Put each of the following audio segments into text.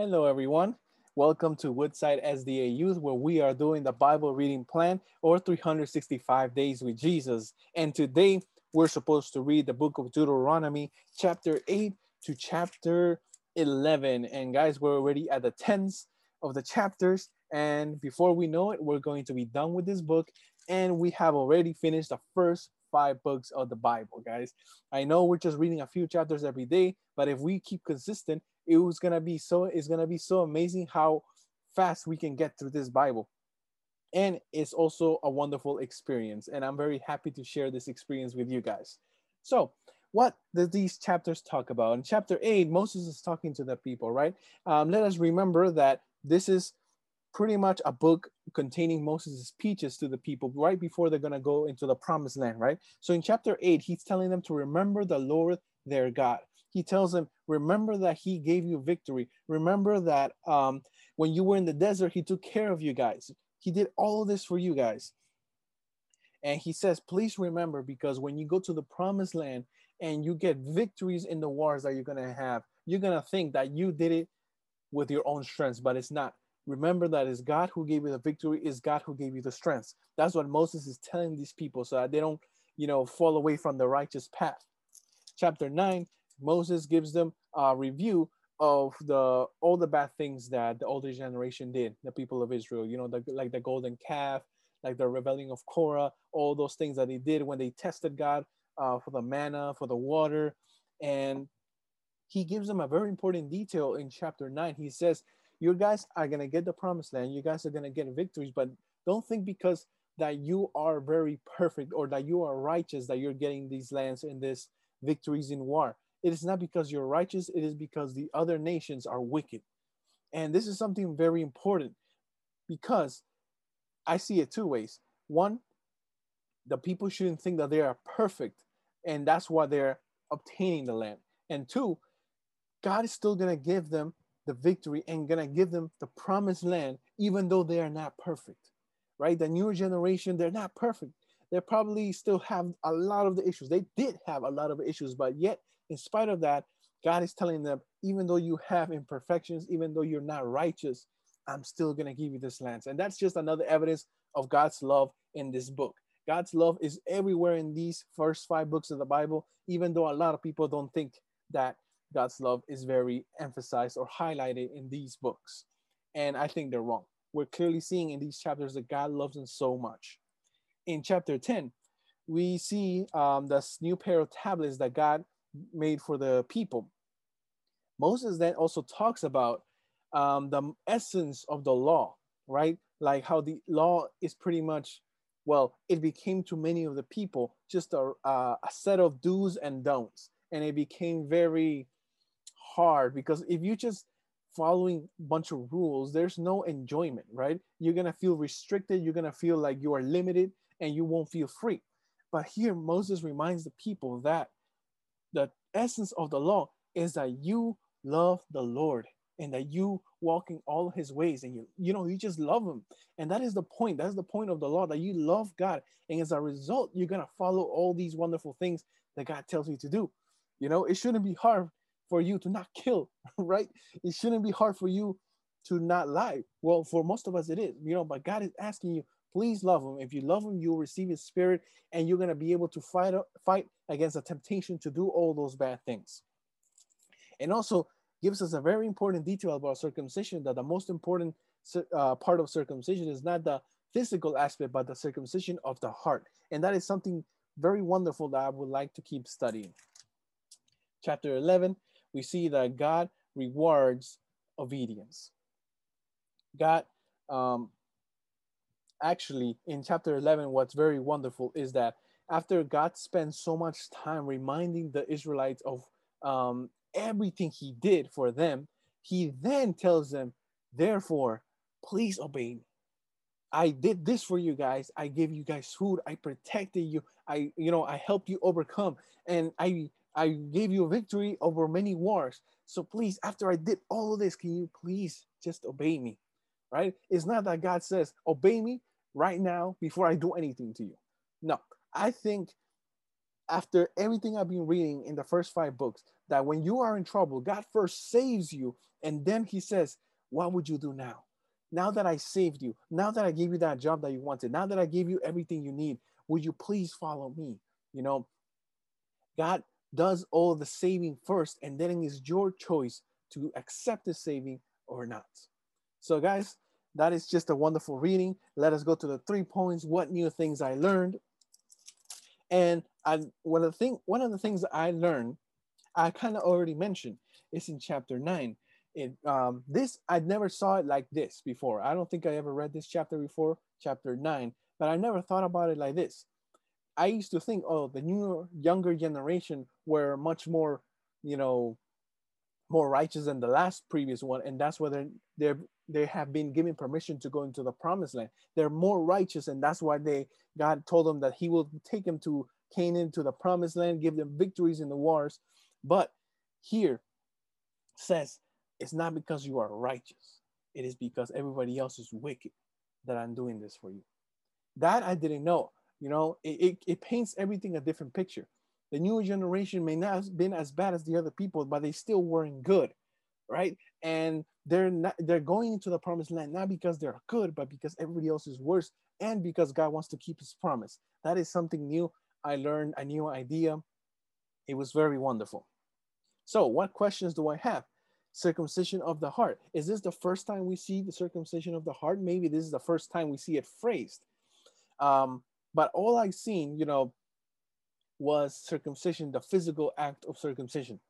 Hello, everyone. Welcome to Woodside SDA Youth, where we are doing the Bible reading plan or 365 days with Jesus. And today we're supposed to read the book of Deuteronomy, chapter 8 to chapter 11. And guys, we're already at the 10s of the chapters. And before we know it, we're going to be done with this book. And we have already finished the first five books of the Bible, guys. I know we're just reading a few chapters every day, but if we keep consistent, it was gonna be so it's gonna be so amazing how fast we can get through this Bible. And it's also a wonderful experience. And I'm very happy to share this experience with you guys. So, what do these chapters talk about? In chapter 8, Moses is talking to the people, right? Um, let us remember that this is pretty much a book containing Moses' speeches to the people right before they're going to go into the promised land, right? So in chapter 8, he's telling them to remember the Lord their God. He tells them, remember that he gave you victory. Remember that um, when you were in the desert, he took care of you guys. He did all this for you guys. And he says, please remember, because when you go to the promised land and you get victories in the wars that you're going to have, you're going to think that you did it with your own strength, but it's not. Remember that it's God who gave you the victory, is God who gave you the strength. That's what Moses is telling these people so that they don't, you know, fall away from the righteous path. Chapter 9, Moses gives them a review of the all the bad things that the older generation did, the people of Israel, you know, the, like the golden calf, like the rebellion of Korah, all those things that they did when they tested God uh, for the manna, for the water. And he gives them a very important detail in chapter 9. He says, you guys are going to get the promised land. You guys are going to get victories, but don't think because that you are very perfect or that you are righteous that you're getting these lands and these victories in war. It is not because you're righteous, it is because the other nations are wicked. And this is something very important because I see it two ways. One, the people shouldn't think that they are perfect and that's why they're obtaining the land. And two, God is still going to give them the victory and gonna give them the promised land, even though they are not perfect, right? The newer generation, they're not perfect. They probably still have a lot of the issues. They did have a lot of issues, but yet, in spite of that, God is telling them, even though you have imperfections, even though you're not righteous, I'm still gonna give you this land. And that's just another evidence of God's love in this book. God's love is everywhere in these first five books of the Bible, even though a lot of people don't think that God's love is very emphasized or highlighted in these books. And I think they're wrong. We're clearly seeing in these chapters that God loves them so much. In chapter 10, we see um, this new pair of tablets that God made for the people. Moses then also talks about um, the essence of the law, right? Like how the law is pretty much, well, it became to many of the people just a, a set of do's and don'ts. And it became very hard because if you just following a bunch of rules, there's no enjoyment, right? You're gonna feel restricted, you're gonna feel like you are limited and you won't feel free. But here Moses reminds the people that the essence of the law is that you love the Lord and that you walk in all his ways and you you know you just love him and that is the point that's the point of the law that you love god and as a result you're going to follow all these wonderful things that god tells you to do you know it shouldn't be hard for you to not kill, right? It shouldn't be hard for you to not lie. Well, for most of us, it is, you know, but God is asking you, please love him. If you love him, you'll receive his spirit and you're going to be able to fight, fight against the temptation to do all those bad things. And also gives us a very important detail about circumcision that the most important uh, part of circumcision is not the physical aspect, but the circumcision of the heart. And that is something very wonderful that I would like to keep studying. Chapter 11 we see that God rewards obedience. God, um, actually, in chapter 11, what's very wonderful is that after God spends so much time reminding the Israelites of um, everything he did for them, he then tells them, therefore, please obey me. I did this for you guys. I gave you guys food. I protected you. I, you know, I helped you overcome. And I I gave you a victory over many wars. So please, after I did all of this, can you please just obey me? Right? It's not that God says, obey me right now before I do anything to you. No, I think after everything I've been reading in the first five books, that when you are in trouble, God first saves you And then he says, What would you do now? Now that I saved you, now that I gave you that job that you wanted, now that I gave you everything you need, would you please follow me? You know, God does all the saving first, and then it is your choice to accept the saving or not. So, guys, that is just a wonderful reading. Let us go to the three points. What new things I learned? And I, one of the thing, one of the things I learned, I kind of already mentioned, is in chapter nine. It um, this I never saw it like this before. I don't think I ever read this chapter before, chapter nine, but I never thought about it like this. I used to think, oh, the newer, younger generation were much more, you know, more righteous than the last previous one, and that's why they're, they're they have been given permission to go into the promised land. They're more righteous, and that's why they God told them that He will take them to Canaan, to the promised land, give them victories in the wars. But here says it's not because you are righteous; it is because everybody else is wicked that I'm doing this for you. That I didn't know. You know, it, it, it paints everything a different picture. The newer generation may not have been as bad as the other people, but they still weren't good, right? And they're not they're going into the promised land not because they're good, but because everybody else is worse, and because God wants to keep his promise. That is something new. I learned a new idea. It was very wonderful. So, what questions do I have? Circumcision of the heart. Is this the first time we see the circumcision of the heart? Maybe this is the first time we see it phrased. Um, but all I've seen, you know, was circumcision, the physical act of circumcision.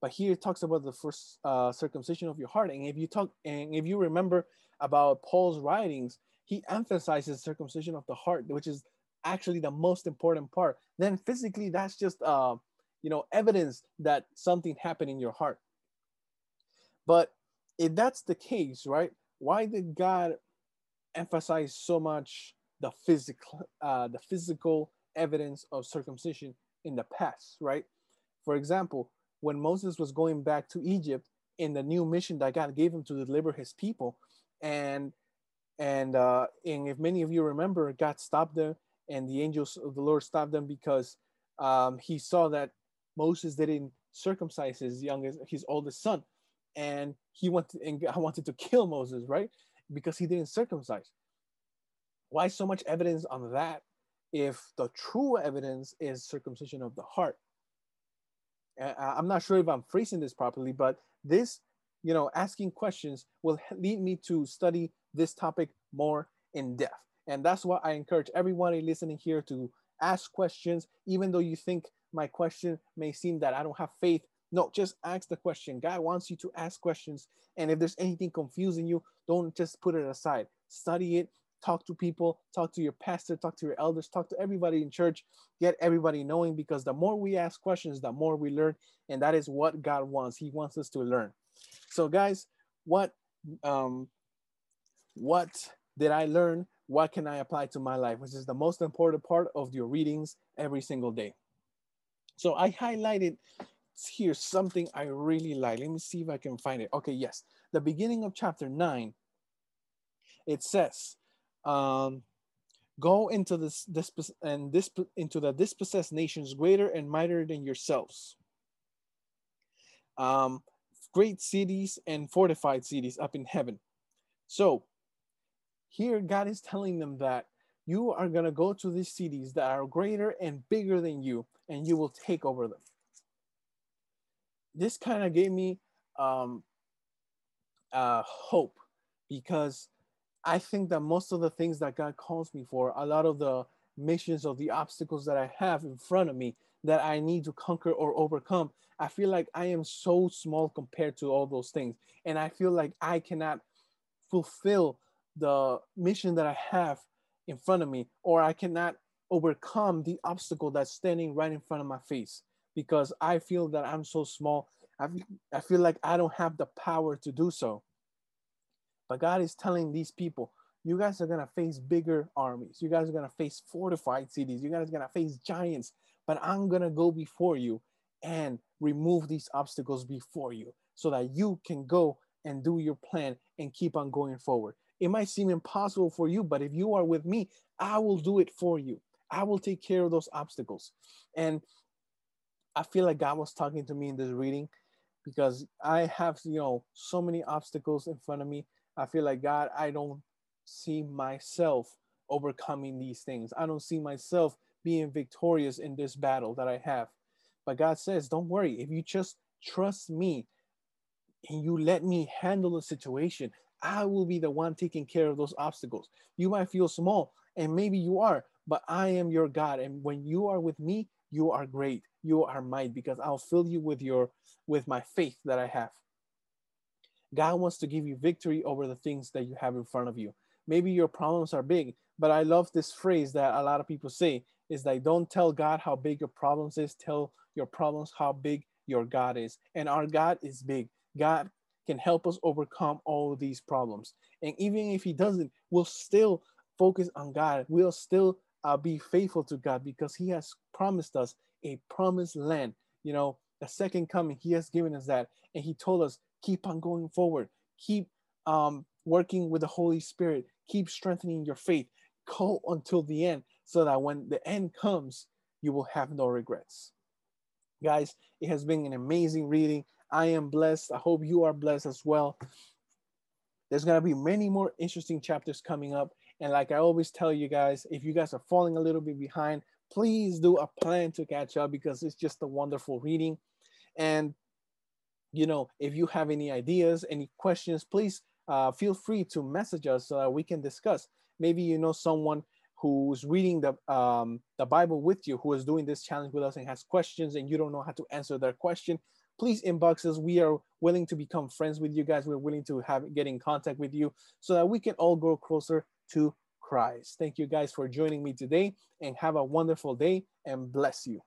But here it talks about the first uh, circumcision of your heart. And if you talk, and if you remember about Paul's writings, he emphasizes circumcision of the heart, which is actually the most important part. Then physically, that's just uh, you know evidence that something happened in your heart. But if that's the case, right? Why did God emphasize so much the physical uh, the physical evidence of circumcision in the past, right? For example, when Moses was going back to Egypt in the new mission that God gave him to deliver his people, and and uh, and if many of you remember, God stopped them, and the angels of the Lord stopped them because um, he saw that Moses didn't circumcise his youngest, his oldest son, and he wanted and God wanted to kill Moses, right? Because he didn't circumcise. Why so much evidence on that if the true evidence is circumcision of the heart? I'm not sure if I'm phrasing this properly, but this, you know, asking questions will lead me to study this topic more in depth. And that's why I encourage everybody listening here to ask questions, even though you think my question may seem that I don't have faith. No, just ask the question. God wants you to ask questions. And if there's anything confusing you, don't just put it aside. Study it, talk to people, talk to your pastor, talk to your elders, talk to everybody in church, get everybody knowing because the more we ask questions, the more we learn. And that is what God wants. He wants us to learn. So, guys, what um, what did I learn? What can I apply to my life? Which is the most important part of your readings every single day. So I highlighted here something I really like. Let me see if I can find it. Okay, yes. The beginning of chapter 9, it says, um, go into this, this and this into the dispossessed nations greater and mightier than yourselves. Um, great cities and fortified cities up in heaven. So here God is telling them that you are going to go to these cities that are greater and bigger than you, and you will take over them. This kind of gave me um, uh, hope because I think that most of the things that God calls me for, a lot of the missions or the obstacles that I have in front of me that I need to conquer or overcome, I feel like I am so small compared to all those things. And I feel like I cannot fulfill the mission that I have in front of me, or I cannot overcome the obstacle that's standing right in front of my face because I feel that I'm so small. I, I feel like I don't have the power to do so. But God is telling these people, you guys are gonna face bigger armies. You guys are gonna face fortified cities. You guys are gonna face giants. But I'm gonna go before you and remove these obstacles before you so that you can go and do your plan and keep on going forward. It might seem impossible for you, but if you are with me, I will do it for you. I will take care of those obstacles. And I feel like God was talking to me in this reading because I have, you know, so many obstacles in front of me. I feel like, God, I don't see myself overcoming these things. I don't see myself being victorious in this battle that I have. But God says, don't worry. If you just trust me and you let me handle the situation, I will be the one taking care of those obstacles. You might feel small, and maybe you are, but I am your God. And when you are with me, you are great. You are might because I'll fill you with your with my faith that I have. God wants to give you victory over the things that you have in front of you. Maybe your problems are big, but I love this phrase that a lot of people say is like don't tell God how big your problems is, tell your problems how big your God is. And our God is big. God can help us overcome all these problems. And even if he doesn't, we'll still focus on God. We'll still uh, be faithful to God because he has promised us a promised land. You know, the second coming, he has given us that. And he told us, keep on going forward. Keep um, working with the Holy Spirit. Keep strengthening your faith. Go until the end so that when the end comes, you will have no regrets. Guys, it has been an amazing reading. I am blessed. I hope you are blessed as well. There's going to be many more interesting chapters coming up. And like I always tell you guys, if you guys are falling a little bit behind, please do a plan to catch up because it's just a wonderful reading. And, you know, if you have any ideas, any questions, please uh, feel free to message us so that we can discuss. Maybe you know someone who's reading the um, the Bible with you, who is doing this challenge with us and has questions, and you don't know how to answer their question. Please inbox us. We are willing to become friends with you guys. We're willing to have get in contact with you so that we can all grow closer to Christ. Thank you guys for joining me today, and have a wonderful day. And bless you.